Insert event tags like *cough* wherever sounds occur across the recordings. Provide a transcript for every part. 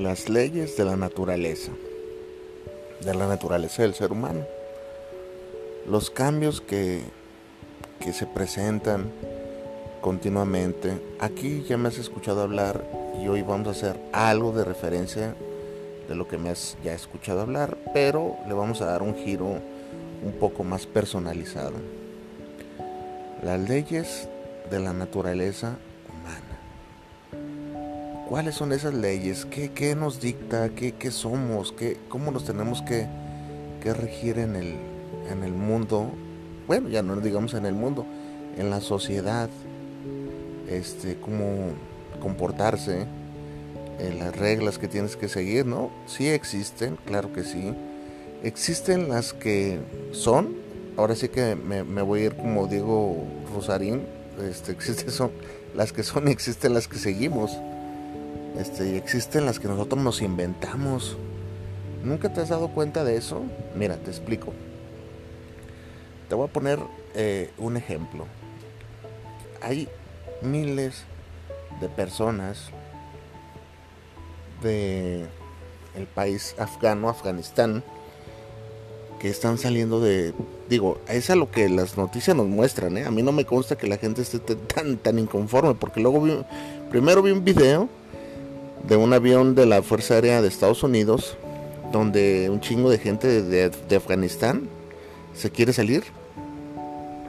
Las leyes de la naturaleza, de la naturaleza del ser humano, los cambios que, que se presentan continuamente. Aquí ya me has escuchado hablar y hoy vamos a hacer algo de referencia de lo que me has ya escuchado hablar, pero le vamos a dar un giro un poco más personalizado. Las leyes de la naturaleza ¿Cuáles son esas leyes? ¿Qué, nos dicta? ¿Qué, qué somos? ¿Qué, ¿Cómo nos tenemos que, regir en el, en el mundo? Bueno, ya no digamos en el mundo, en la sociedad. Este, cómo comportarse, en las reglas que tienes que seguir, ¿no? Sí existen, claro que sí. Existen las que son, ahora sí que me, voy a ir como Diego Rosarín, este, *laughs* existen son, las que son y existen las que seguimos. Este, y existen las que nosotros nos inventamos. ¿Nunca te has dado cuenta de eso? Mira, te explico. Te voy a poner eh, un ejemplo. Hay miles de personas de el país afgano, Afganistán, que están saliendo de, digo, es a lo que las noticias nos muestran, ¿eh? A mí no me consta que la gente esté tan tan inconforme, porque luego vi, primero vi un video de un avión de la Fuerza Aérea de Estados Unidos, donde un chingo de gente de, Afganistán se quiere salir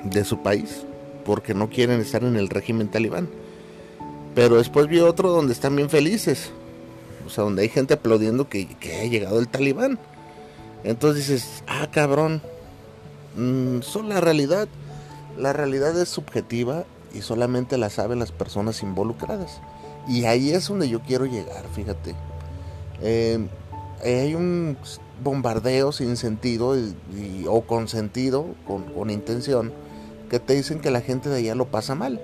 de su país porque no quieren estar en el régimen talibán. Pero después vi otro donde están bien felices, o sea, donde hay gente aplaudiendo que, que ha llegado el talibán. Entonces dices, ah, cabrón, mm, son la realidad. La realidad es subjetiva y solamente la saben las personas involucradas. Y ahí es donde yo quiero llegar, fíjate. Eh, hay un bombardeo sin sentido o con sentido, con, intención, que te dicen que la gente de allá lo pasa mal.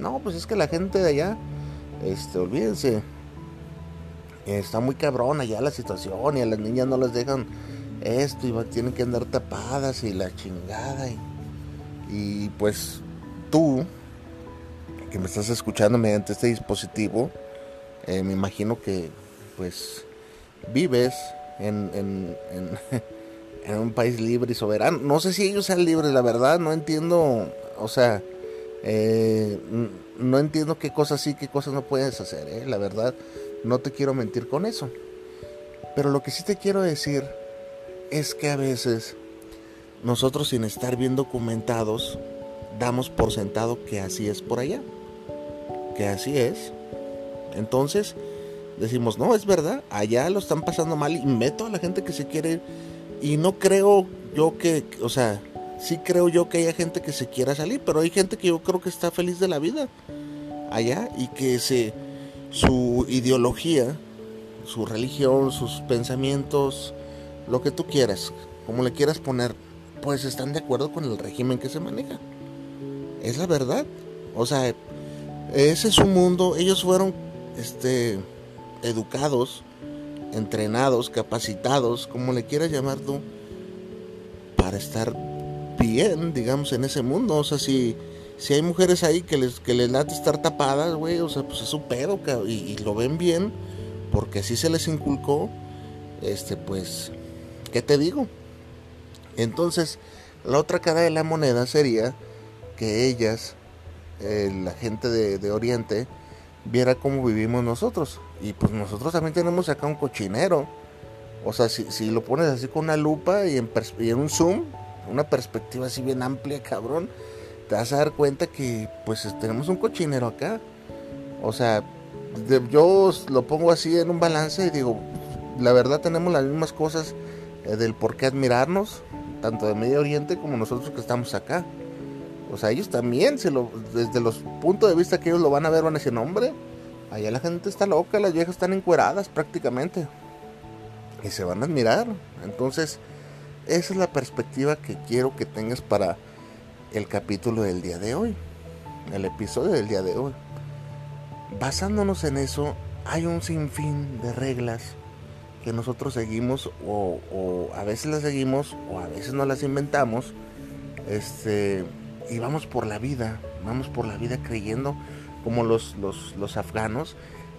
No, pues es que la gente de allá, este, olvídense, está muy cabrón allá la situación y a las niñas no les dejan esto y tienen que andar tapadas y la chingada. y pues tú, que me estás escuchando mediante este dispositivo, eh, me imagino que pues vives *laughs* en, un país libre y soberano. No sé si ellos sean libres, la verdad, no entiendo, o sea, eh, no entiendo qué cosas sí, qué cosas no puedes hacer, eh, la verdad, no te quiero mentir con eso. Pero lo que sí te quiero decir es que a veces nosotros sin estar bien documentados damos por sentado que así es por allá que así es. Entonces decimos, no, es verdad, allá lo están pasando mal y meto a la gente que se quiere. Y no creo yo que, o sea, sí creo yo que haya gente que se quiera salir, pero hay gente que yo creo que está feliz de la vida allá y que se, su ideología, su religión, sus pensamientos, lo que tú quieras, como le quieras poner, pues están de acuerdo con el régimen que se maneja. Es la verdad. O sea, ese es su mundo. Ellos fueron este, educados, entrenados, capacitados, como le quieras llamar tú, para estar bien, digamos, en ese mundo. O sea, si, si hay mujeres ahí que les, que les late estar tapadas, güey, o sea, pues es su pedo, y, y lo ven bien, porque así se les inculcó, este, pues, ¿qué te digo? Entonces, la otra cara de la moneda sería que ellas la gente de, Oriente viera cómo vivimos nosotros. Y pues nosotros también tenemos acá un cochinero. O sea, si, si lo pones así con una lupa y en, y en un zoom, una perspectiva así bien amplia, cabrón, te vas a dar cuenta que pues tenemos un cochinero acá. O sea, yo lo pongo así en un balance y digo, la verdad tenemos las mismas cosas eh, del por qué admirarnos, tanto de Medio Oriente como nosotros que estamos acá. O sea, ellos también, se lo, desde los puntos de vista que ellos lo van a ver, van a decir, hombre, allá la gente está loca, las viejas están encueradas prácticamente. Y se van a admirar. Entonces, esa es la perspectiva que quiero que tengas para el capítulo del día de hoy. El episodio del día de hoy. Basándonos en eso, hay un sinfín de reglas que nosotros seguimos o, a veces las seguimos o a veces no las inventamos. Este, y vamos por la vida, vamos por la vida creyendo como los, los, los afganos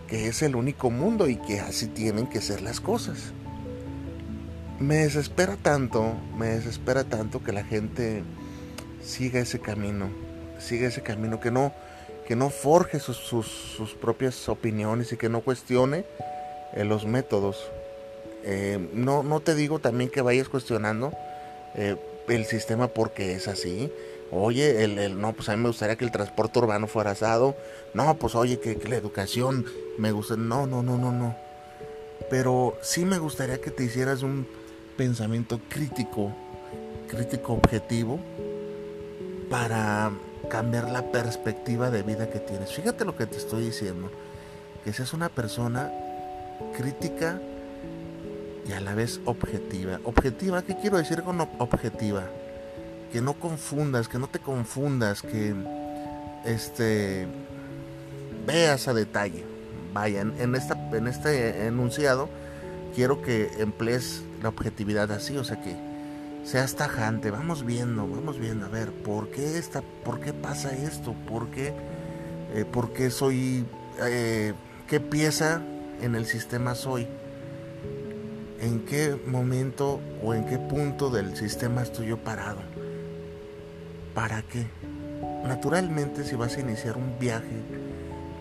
que es el único mundo y que así tienen que ser las cosas. Me desespera tanto, me desespera tanto que la gente siga ese camino, siga ese camino, que no, que no forje sus, sus, propias opiniones y que no cuestione eh, los métodos. Eh, no, no te digo también que vayas cuestionando eh, el sistema porque es así. Oye, el, no, pues a mí me gustaría que el transporte urbano fuera asado. No, pues oye, que, que la educación me gusta. No, no, no, no, no. Pero sí me gustaría que te hicieras un pensamiento crítico, crítico objetivo, para cambiar la perspectiva de vida que tienes. Fíjate lo que te estoy diciendo, que seas una persona crítica y a la vez objetiva. Objetiva, ¿qué quiero decir con objetiva? Que no confundas, que no te confundas, que este veas a detalle. Vaya, en, esta, en este enunciado quiero que emplees la objetividad así, o sea que seas tajante, vamos viendo, vamos viendo, a ver, ¿por qué, está, por qué pasa esto? ¿Por qué, eh, por qué soy, eh, qué pieza en el sistema soy? ¿En qué momento o en qué punto del sistema estoy yo parado? ¿Para qué? Naturalmente si vas a iniciar un viaje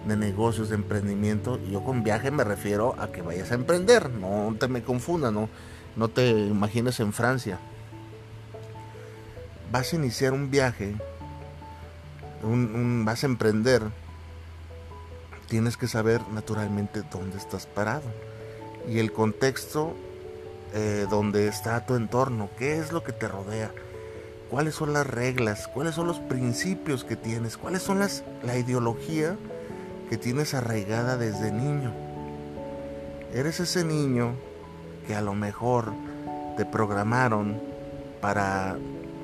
de negocios, de emprendimiento, yo con viaje me refiero a que vayas a emprender, no te me confundas, no, no te imagines en Francia vas a iniciar un viaje, vas a emprender, tienes que saber naturalmente dónde estás parado y el contexto eh, donde está tu entorno, qué es lo que te rodea, cuáles son las reglas, cuáles son los principios que tienes, cuáles son las, la ideología que tienes arraigada desde niño. Eres ese niño que a lo mejor te programaron para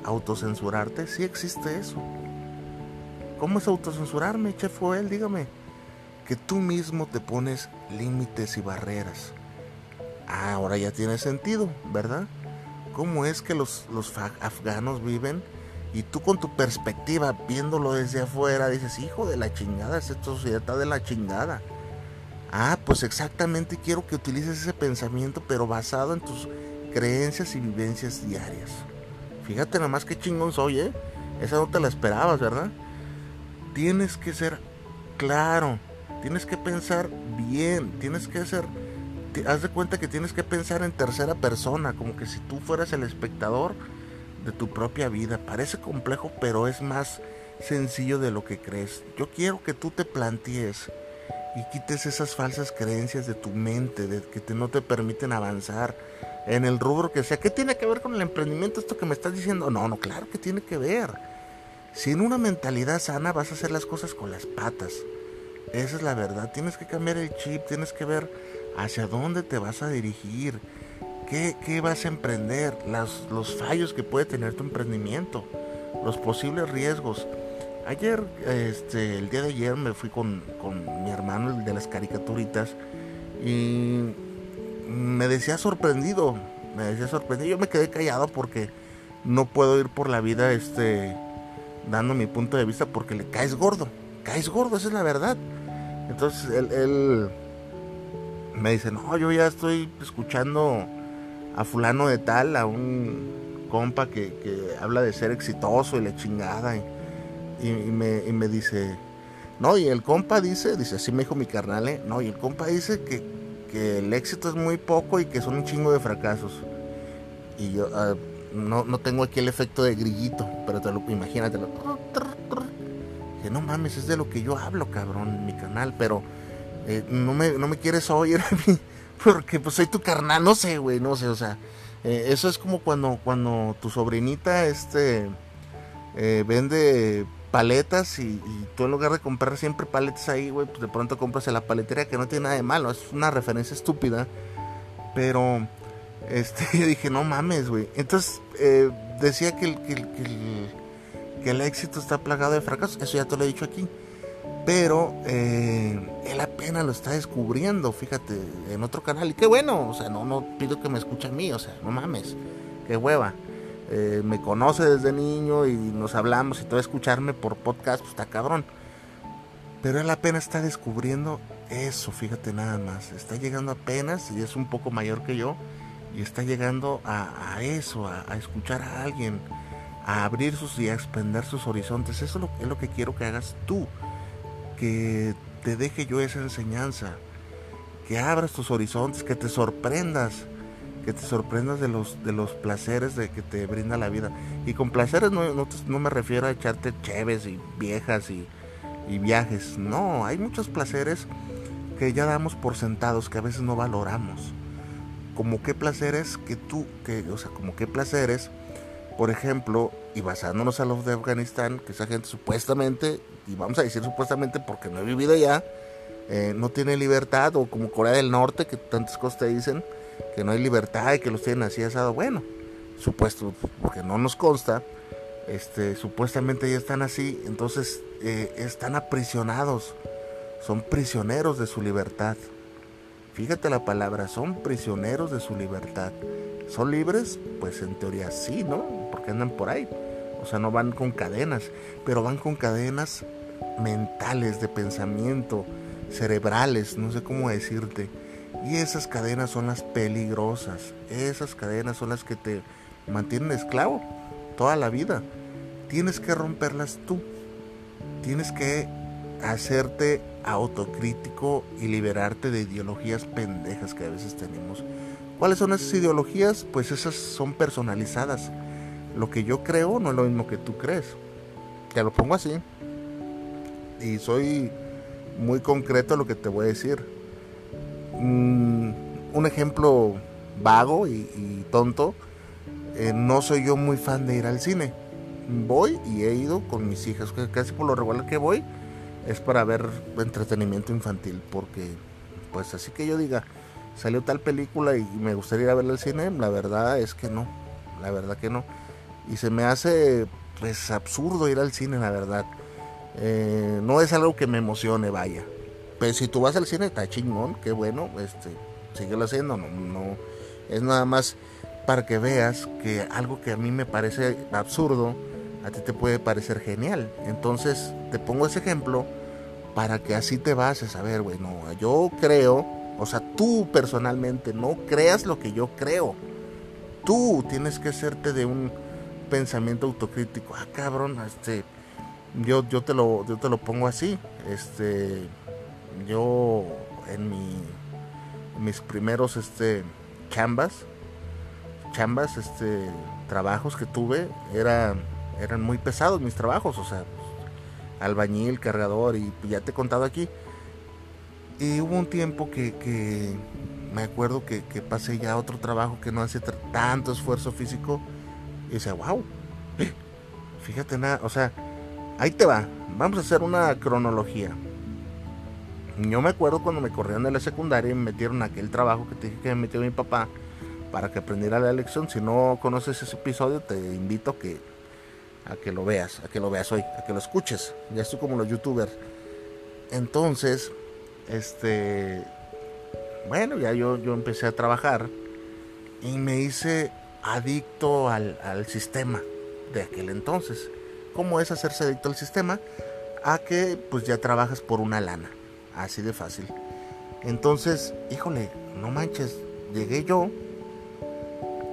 autocensurarte, si existe eso. ¿Cómo es autocensurarme, chef él Dígame. Que tú mismo te pones límites y barreras. Ah, ahora ya tiene sentido, ¿verdad? ¿Cómo es que los, los afganos viven? Y tú con tu perspectiva, viéndolo desde afuera, dices, hijo de la chingada, esta sociedad está de la chingada. Ah, pues exactamente quiero que utilices ese pensamiento, pero basado en tus creencias y vivencias diarias. Fíjate nada más que chingón soy, ¿eh? Esa no te la esperabas, ¿verdad? Tienes que ser claro, tienes que pensar bien, tienes que ser... haz de cuenta que tienes que pensar en tercera persona, como que si tú fueras el espectador de tu propia vida. Parece complejo, pero es más sencillo de lo que crees. Yo quiero que tú te plantees y quites esas falsas creencias de tu mente, de que no te permiten avanzar en el rubro que sea. ¿Qué tiene que ver con el emprendimiento esto que me estás diciendo? No, no, claro que tiene que ver. Si en una mentalidad sana vas a hacer las cosas con las patas. Esa es la verdad. Tienes que cambiar el chip, tienes que ver hacia dónde te vas a dirigir, qué, qué vas a emprender, los fallos que puede tener tu emprendimiento, los posibles riesgos. Ayer, este, el día de ayer me fui con, con mi hermano, de las caricaturitas, y me decía sorprendido, me decía sorprendido. Yo me quedé callado porque no puedo ir por la vida este dando mi punto de vista porque le caes gordo, caes gordo, esa es la verdad. Entonces él, me dice, no, yo ya estoy escuchando a fulano de tal, a un compa que, habla de ser exitoso y la chingada. Y, me, y, me, dice, no, y el compa dice, dice, así me dijo mi carnal, ¿eh? no, y el compa dice que que el éxito es muy poco y que son un chingo de fracasos. Y yo ah, no, no, tengo aquí el efecto de grillito, pero te lo imagínatelo. Que no mames, es de lo que yo hablo, cabrón, en mi canal, pero eh, no, me, no me quieres oír *laughs* a mí, porque pues soy tu carnal, no sé, güey, no sé, o sea, eh, eso es como cuando, cuando tu sobrinita, este, eh, vende paletas y, tú en lugar de comprar siempre paletas ahí, güey, pues de pronto compras en la paletería que no tiene nada de malo, es una referencia estúpida, pero este, *laughs* dije, no mames, güey. Entonces decía que el, que, el, que, el, éxito está plagado de fracasos, eso ya te lo he dicho aquí, pero eh, él apenas lo está descubriendo, fíjate, en otro canal, y qué bueno, o sea, no, no pido que me escuche a mí, o sea, no mames, qué hueva. Eh, me conoce desde niño y nos hablamos y todo escucharme por podcast, pues está cabrón. Pero él apenas está descubriendo eso, fíjate nada más. Está llegando apenas y es un poco mayor que yo. Y está llegando a, eso, a, escuchar a alguien, a abrir sus y a expandir sus horizontes. Eso es lo, es lo que quiero que hagas tú. Que te deje yo esa enseñanza. Que abras tus horizontes, que te sorprendas que te sorprendas de los, de los placeres de que te brinda la vida. Y con placeres no, no, me refiero a echarte cheves y viejas y, y, viajes. No, hay muchos placeres que ya damos por sentados, que a veces no valoramos. Como qué placeres que tú, que, o sea, como qué placeres, por ejemplo, y basándonos a los de Afganistán, que esa gente supuestamente, y vamos a decir supuestamente porque no he vivido allá, eh, no tiene libertad, o como Corea del Norte, que tantas cosas te dicen, que no hay libertad y que los tienen así asado. Bueno, supuesto, porque no nos consta, este, supuestamente ya están así, entonces eh, están aprisionados, son prisioneros de su libertad. Fíjate la palabra, son prisioneros de su libertad. ¿Son libres? Pues en teoría sí, ¿no? Porque andan por ahí. O sea, no van con cadenas, pero van con cadenas mentales, de pensamiento, cerebrales, no sé cómo decirte y esas cadenas son las peligrosas. Esas cadenas son las que te mantienen esclavo toda la vida. Tienes que romperlas tú. Tienes que hacerte autocrítico y liberarte de ideologías pendejas que a veces tenemos. ¿Cuáles son esas ideologías? Pues esas son personalizadas. Lo que yo creo no es lo mismo que tú crees. Te lo pongo así. Y soy muy concreto lo que te voy a decir Mm, un ejemplo vago y, tonto, eh, no soy yo muy fan de ir al cine. Voy y he ido con mis hijas, casi por lo regular que voy es para ver entretenimiento infantil, porque pues así que yo diga, salió tal película y me gustaría ir a verla al cine, la verdad es que no, la verdad que no. Y se me hace pues absurdo ir al cine, la verdad. Eh, no es algo que me emocione, vaya. Pero si tú vas al cine, está chingón, qué bueno, este, síguelo haciendo, no, no, es nada más para que veas que algo que a mí me parece absurdo, a ti te puede parecer genial. Entonces, te pongo ese ejemplo para que así te bases a ver, güey, no, yo creo, o sea, tú personalmente no creas lo que yo creo. Tú tienes que hacerte de un pensamiento autocrítico. Ah, cabrón, este yo yo te lo yo te lo pongo así. Este yo en mi mis primeros este chambas chambas este trabajos que tuve era, eran muy pesados mis trabajos o sea albañil cargador y ya te he contado aquí y hubo un tiempo que, me acuerdo que, pasé ya otro trabajo que no hace tanto esfuerzo físico y decía wow fíjate nada o sea ahí te va vamos a hacer una cronología yo me acuerdo cuando me corrieron de la secundaria y me metieron aquel trabajo que te dije que me metió mi papá para que aprendiera la lección. Si no conoces ese episodio, te invito que, a que lo veas, a que lo veas hoy, a que lo escuches. Ya estoy como los youtubers. Entonces, este, bueno, ya yo, yo empecé a trabajar y me hice adicto al, al sistema de aquel entonces. ¿Cómo es hacerse adicto al sistema? A que pues ya trabajas por una lana. Así de fácil. Entonces, híjole, no manches, llegué yo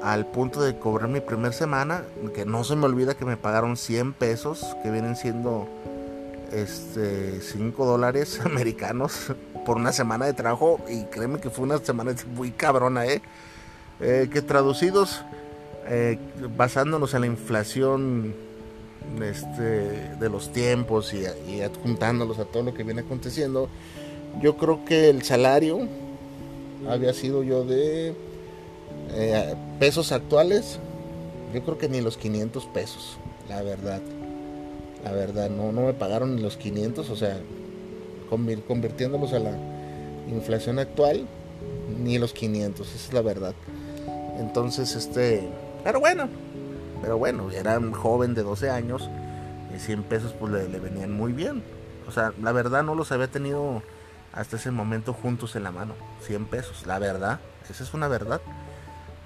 al punto de cobrar mi primer semana, que no se me olvida que me pagaron 100 pesos, que vienen siendo este 5 dólares *laughs* americanos. por una semana de trabajo y créeme que fue una semana muy cabrona, ¿eh? eh que traducidos, eh, basándonos en la inflación este, de los tiempos y, adjuntándolos a todo lo que viene aconteciendo, yo creo que el salario había sido yo de eh, pesos actuales, yo creo que ni los 500 pesos, la verdad. La verdad, no, no me pagaron ni los 500, o sea, convirtiéndolos a la inflación actual, ni los 500, esa es la verdad. Entonces, este, pero bueno, pero bueno, era un joven de 12 años y 100 pesos pues le, venían muy bien. O sea, la verdad no los había tenido hasta ese momento juntos en la mano, 100 pesos, la verdad, esa es una verdad.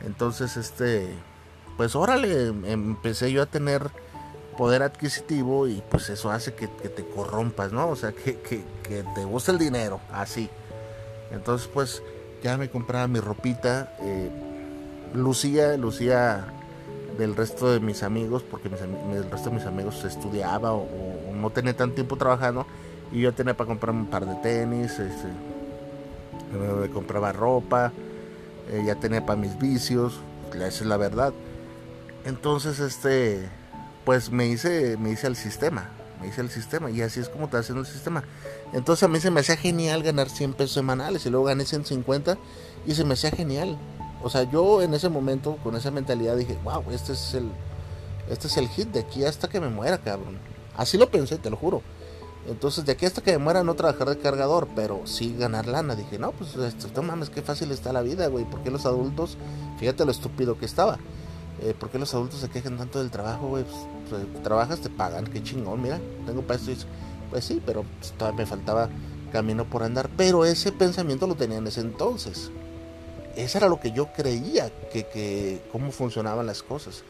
Entonces, este, pues órale, empecé yo a tener poder adquisitivo y pues eso hace que, te corrompas, ¿no? O sea, que, te guste el dinero, así. Entonces pues ya me compraba mi ropita, eh, lucía, lucía del resto de mis amigos, porque el resto de mis amigos estudiaba o, no tenía tanto tiempo trabajando y yo tenía para comprar un par de tenis, este, me compraba ropa, eh, ya tenía para mis vicios, esa es la verdad. Entonces, este, pues me hice, me hice el sistema, me hice el sistema y así es como está haciendo el sistema. Entonces a mí se me hacía genial ganar 100 pesos semanales y luego gané 150 y se me hacía genial. O sea, yo en ese momento con esa mentalidad dije, wow, este es el, este es el hit de aquí hasta que me muera, cabrón. Así lo pensé, te lo juro. Entonces, de aquí hasta que me muera, no trabajar de cargador, pero sí ganar lana. Dije, no, pues, esto, no mames, qué fácil está la vida, güey. ¿Por qué los adultos, fíjate lo estúpido que estaba? eh, ¿por qué los adultos se quejan tanto del trabajo, güey? Pues, pues, trabajas, te pagan, qué chingón, mira, tengo para esto. Pues sí, pero pues, todavía me faltaba camino por andar. Pero ese pensamiento lo tenía en ese entonces. Eso era lo que yo creía, que, cómo funcionaban las cosas.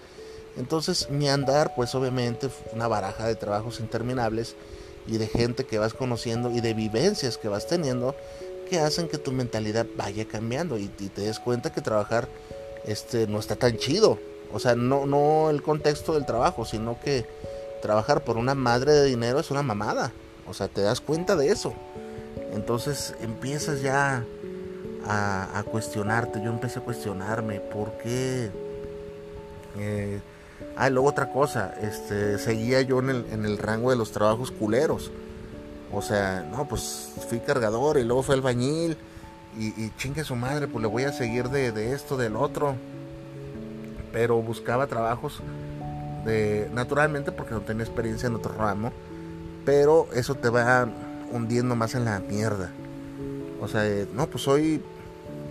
Entonces mi andar, pues obviamente, una baraja de trabajos interminables y de gente que vas conociendo y de vivencias que vas teniendo que hacen que tu mentalidad vaya cambiando y, y te des cuenta que trabajar este no está tan chido o sea, no, no el contexto del trabajo, sino que trabajar por una madre de dinero es una mamada. O sea, te das cuenta de eso. Entonces empiezas ya a, cuestionarte. Yo empecé a cuestionarme por qué. Eh, ah, luego otra cosa, este, seguía yo en el, en el rango de los trabajos culeros. O sea, no, pues fui cargador y luego fue albañil. Y, y chingue su madre, pues le voy a seguir de, de esto, del otro pero buscaba trabajos de naturalmente porque no tenía experiencia en otro ramo, pero eso te va hundiendo más en la mierda. O sea, eh, no, pues hoy,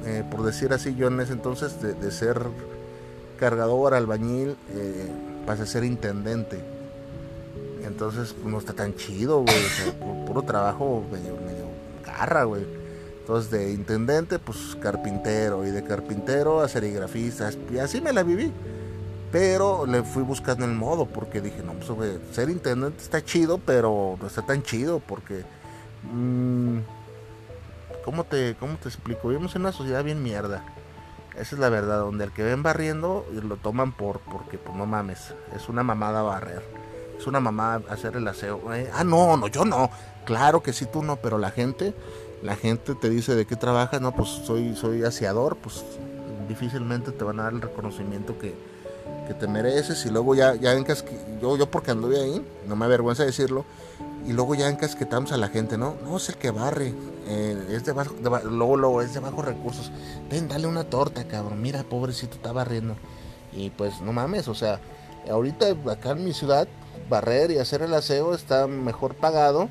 eh, por decir así, yo en ese entonces de, ser cargador, albañil, eh, pasé a ser intendente. Entonces, pues, no está tan chido, güey. puro trabajo medio, medio garra, güey. Entonces de intendente, pues carpintero, y de carpintero a serigrafista, y así me la viví. Pero le fui buscando el modo, porque dije, no, pues ser intendente está chido, pero no está tan chido, porque... Mmm, ¿cómo, te, ¿Cómo te explico? Vivimos en una sociedad bien mierda. Esa es la verdad, donde el que ven barriendo lo toman por, porque pues no mames, es una mamada barrer. Es una mamada hacer el aseo. Eh, ah, no, no, yo no. Claro que sí, tú no, pero la gente la gente te dice de qué trabajas, no, pues soy, soy aseador, pues difícilmente te van a dar el reconocimiento que, te mereces y luego ya, ya yo, yo porque anduve ahí, no me avergüenza decirlo, y luego ya encasquetamos a la gente, ¿no? No, es el que barre, es de bajo, luego, luego es de bajos recursos, ven, dale una torta, cabrón, mira, pobrecito, está barriendo. Y pues no mames, o sea, ahorita acá en mi ciudad, barrer y hacer el aseo está mejor pagado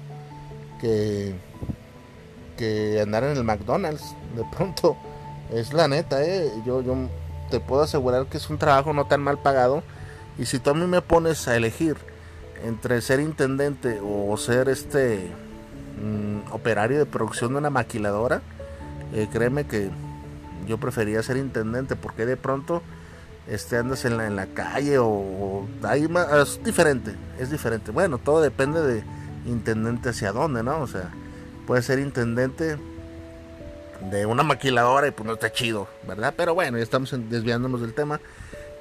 que que andar en el McDonald's de pronto. Es la neta, ¿eh? Yo, yo te puedo asegurar que es un trabajo no tan mal pagado. Y si tú a mí me pones a elegir entre ser intendente o ser este mm, operario de producción de una maquiladora, eh, créeme que yo prefería ser intendente porque de pronto este andas en la, en la calle o, es diferente, es diferente. Bueno, todo depende de intendente hacia dónde, ¿no? O sea, puede ser intendente de una maquiladora y pues no está chido, ¿verdad? Pero bueno, ya estamos desviándonos del tema.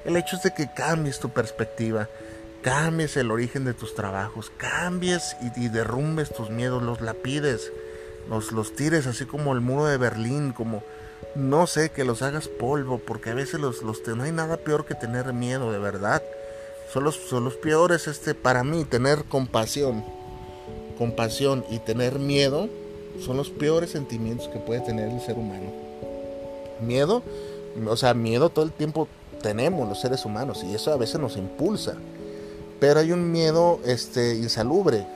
El hecho es de que cambies tu perspectiva, cambies el origen de tus trabajos, cambies y, derrumbes tus miedos, los lapides. los, los tires así como el muro de Berlín, como no sé, que los hagas polvo, porque a veces los, los no hay nada peor que tener miedo, de verdad. Son los, son los peores, este, para mí, tener compasión, compasión y tener miedo son los peores sentimientos que puede tener el ser humano. Miedo, o sea, miedo todo el tiempo tenemos los seres humanos y eso a veces nos impulsa. Pero hay un miedo este, insalubre.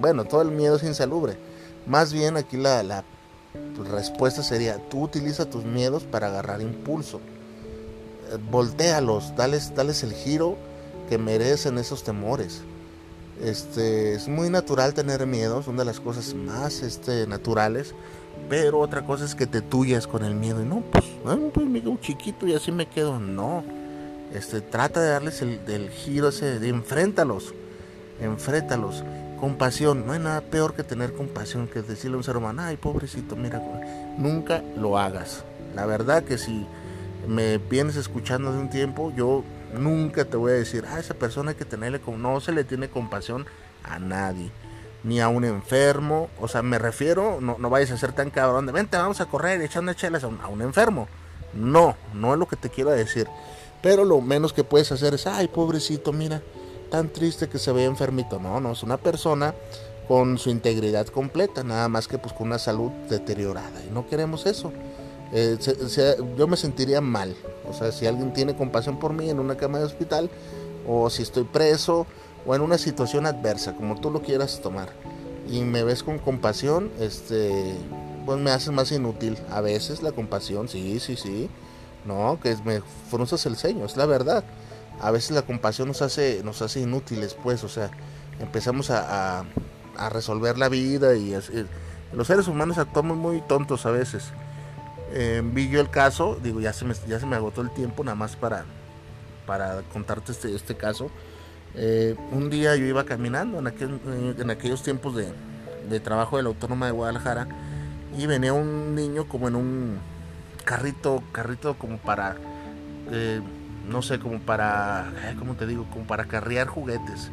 Bueno, todo el miedo es insalubre. Más bien aquí la, la respuesta sería, tú utiliza tus miedos para agarrar impulso. Eh, voltealos, dales, dales el giro que merecen esos temores. Este, es muy natural tener miedo, son de las cosas más este, naturales, pero otra cosa es que te tuyas con el miedo y no, pues, pues me quedo chiquito y así me quedo, no. Este, trata de darles el giro ese, de enfréntalos, enfréntalos. Compasión, no hay nada peor que tener compasión que decirle a un ser humano, ay pobrecito, mira, nunca lo hagas. La verdad que si me vienes escuchando de un tiempo, yo Nunca te voy a decir, ah, esa persona hay que tenerle. No se le tiene compasión a nadie. Ni a un enfermo. O sea, me refiero, no, vayas a ser tan cabrón de vente, vamos a correr echando chelas a un enfermo. No, no es lo que te quiero decir. Pero lo menos que puedes hacer es, ay, pobrecito, mira, tan triste que se ve enfermito. No, no, es una persona con su integridad completa, nada más que pues con una salud deteriorada. Y no queremos eso. Eh, yo me sentiría mal. O sea, si alguien tiene compasión por mí en una cama de hospital, o si estoy preso, o en una situación adversa, como tú lo quieras tomar, y me ves con compasión, este, pues me haces más inútil. A veces la compasión, sí, sí, sí. No, que me frunzas el ceño, es la verdad. A veces la compasión nos hace, nos hace inútiles, pues, o sea, empezamos a, a resolver la vida y los seres humanos actuamos muy tontos a veces. Eh, vi yo el caso, digo, ya se, me, ya se me agotó el tiempo nada más para, para contarte este, este caso. Eh, un día yo iba caminando en, aquel, en aquellos tiempos de, de, trabajo de la Autónoma de Guadalajara y venía un niño como en un carrito, carrito como para, eh, no sé, como para, ¿cómo te digo? Como para carrear juguetes.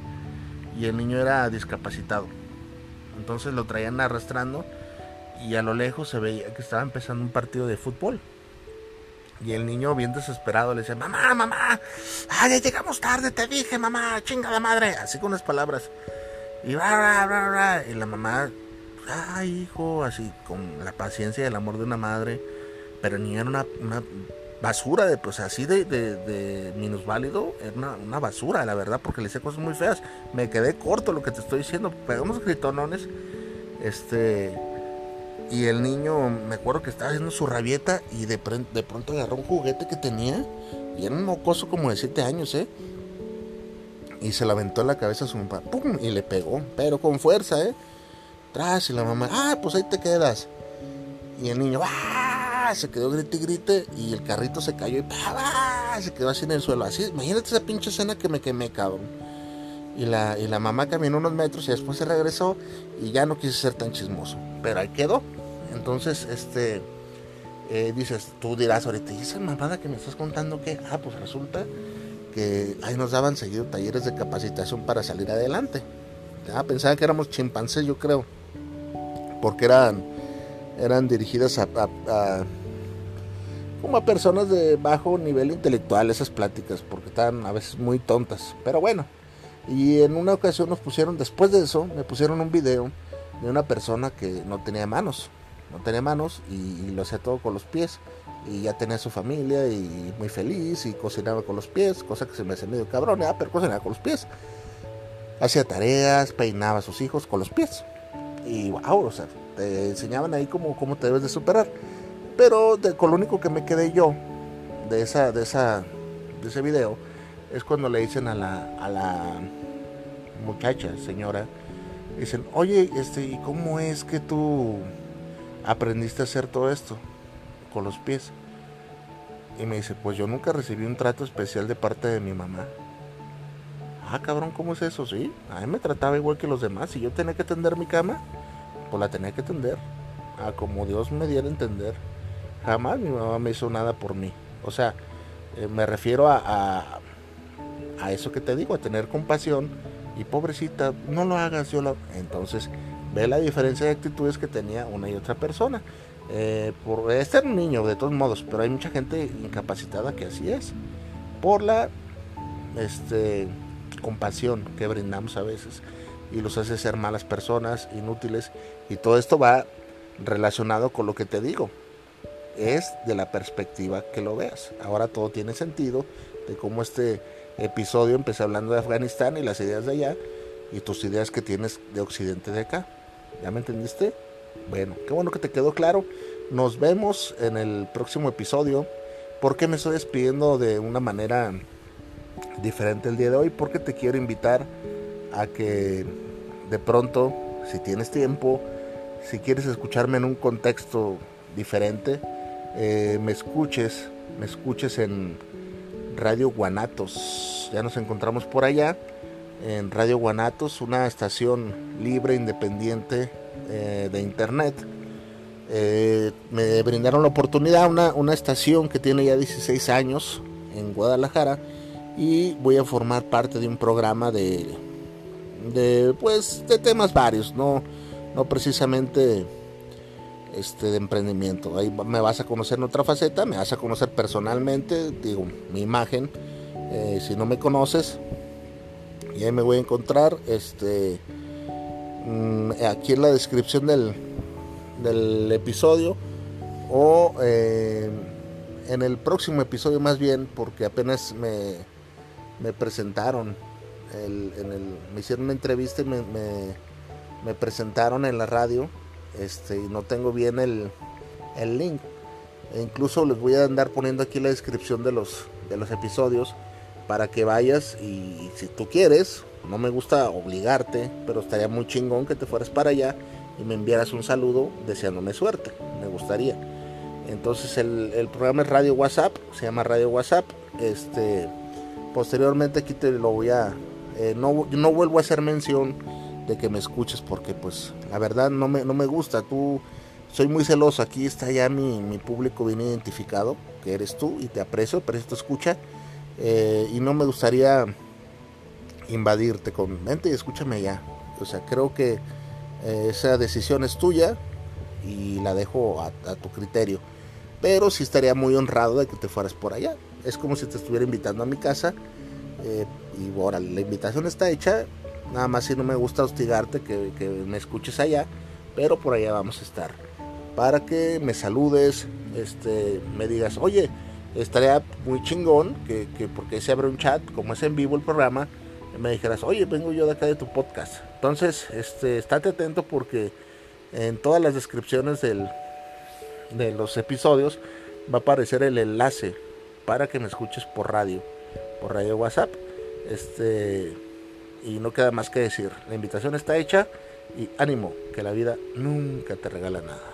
Y el niño era discapacitado. Entonces lo traían arrastrando y a lo lejos se veía que estaba empezando un partido de fútbol. Y el niño bien desesperado le decía, mamá, mamá, ay, ya llegamos tarde, te dije, mamá, chinga de madre, así con las palabras. Y, bla, y la mamá, ay, hijo, así con la paciencia y el amor de una madre. Pero niño era una, basura, de, pues así de, de, de minusválido, era una, basura, la verdad, porque le decía cosas muy feas. Me quedé corto lo que te estoy diciendo, pegamos gritonones, este y el niño, me acuerdo que estaba haciendo su rabieta y de, pronto agarró un juguete que tenía. Y era un mocoso como de 7 años, ¿eh? Y se la aventó en la cabeza a su papá. ¡Pum! Y le pegó. Pero con fuerza, ¿eh? Tras y la mamá. ¡Ah, pues ahí te quedas! Y el niño. ¡Ah! Se quedó grite y grite. Y el carrito se cayó y ¡ah! Se quedó así en el suelo. Así, imagínate esa pinche escena que me quemé, cabrón. Y la, y la mamá caminó unos metros y después se regresó. Y ya no quise ser tan chismoso. Pero ahí quedó. Entonces, este, eh, dices, tú dirás ahorita, ¿y esa mamada que me estás contando qué? Ah, pues resulta que ahí nos daban seguido talleres de capacitación para salir adelante. Ya, pensaban que éramos chimpancés, yo creo, porque eran, eran dirigidas a, como a personas de bajo nivel intelectual esas pláticas, porque estaban a veces muy tontas. Pero bueno, y en una ocasión nos pusieron, después de eso, me pusieron un video de una persona que no tenía manos no tenía manos y, lo hacía todo con los pies. Y ya tenía su familia y muy feliz y cocinaba con los pies, cosa que se me hace medio cabrón, ¿eh? pero cocinaba con los pies. Hacía tareas, peinaba a sus hijos con los pies. Y wow, o sea, te enseñaban ahí cómo, cómo te debes de superar. Pero con lo único que me quedé yo de esa, de esa, de ese video es cuando le dicen a la, a la muchacha, señora, dicen, oye, este, ¿y cómo es que tú aprendiste a hacer todo esto con los pies? Y me dice, pues yo nunca recibí un trato especial de parte de mi mamá. Ah, cabrón, ¿cómo es eso? Sí, a mí me trataba igual que los demás. Si yo tenía que tender mi cama, pues la tenía que tender. A como Dios me diera a entender. Jamás mi mamá me hizo nada por mí. O sea, eh, me refiero a, a, eso que te digo, a tener compasión. Y pobrecita, no lo hagas, yo. Entonces, ve la diferencia de actitudes que tenía una y otra persona. Eh, por este era un niño de todos modos, pero hay mucha gente incapacitada que así es. Por la este, compasión que brindamos a veces y los hace ser malas personas, inútiles. Y todo esto va relacionado con lo que te digo. Es de la perspectiva que lo veas. Ahora todo tiene sentido de cómo este episodio empecé hablando de Afganistán y las ideas de allá y tus ideas que tienes de Occidente de acá. ¿Ya me entendiste? Bueno, qué bueno que te quedó claro. Nos vemos en el próximo episodio. porque me estoy despidiendo de una manera diferente el día de hoy? Porque te quiero invitar a que de pronto, si tienes tiempo, si quieres escucharme en un contexto diferente, eh, me escuches, me escuches en Radio Guanatos. Ya nos encontramos por allá, en Radio Guanatos, una estación libre, independiente eh, de internet. Eh, me brindaron la oportunidad, una, una estación que tiene ya 16 años en Guadalajara y voy a formar parte de un programa de, de pues de temas varios, no, no precisamente este de emprendimiento. Ahí me vas a conocer en otra faceta, me vas a conocer personalmente, digo, mi imagen. Eh, si no me conoces, y ahí me voy a encontrar. Este mm, aquí en la descripción del, del episodio. O eh, en el próximo episodio más bien, porque apenas me, me presentaron. en el, me hicieron una entrevista y me, me presentaron en la radio este, no tengo bien el, el link. E incluso les voy a andar poniendo aquí la descripción de los, de los episodios para que vayas y si tú quieres, no me gusta obligarte, pero estaría muy chingón que te fueras para allá y me enviaras un saludo deseándome suerte, me gustaría. Entonces el, el programa es Radio WhatsApp, se llama Radio WhatsApp. Este, posteriormente aquí te lo voy a, eh, no, no vuelvo a hacer mención que me escuches porque pues la verdad no me, no me gusta. Tú, soy muy celoso. Aquí está ya mi, mi público bien identificado, que eres tú y te aprecio, aprecio tu escucha. Eh, y no me gustaría invadirte con mente y escúchame ya. O sea, creo que eh, esa decisión es tuya y la dejo a, a, tu criterio. Pero sí estaría muy honrado de que te fueras por allá. Es como si te estuviera invitando a mi casa. Eh, y ahora la invitación está hecha. Nada más si no me gusta hostigarte, que, que, me escuches allá. Pero por allá vamos a estar. Para que me saludes, este, me digas, oye, estaría muy chingón que, que porque se abre un chat, como es en vivo el programa, me dijeras, oye, vengo yo de acá de tu podcast. Entonces, este, estate atento porque en todas las descripciones del, de los episodios va a aparecer el enlace para que me escuches por radio, por radio WhatsApp. Este, y no queda más que decir, la invitación está hecha y ánimo, que la vida nunca te regala nada.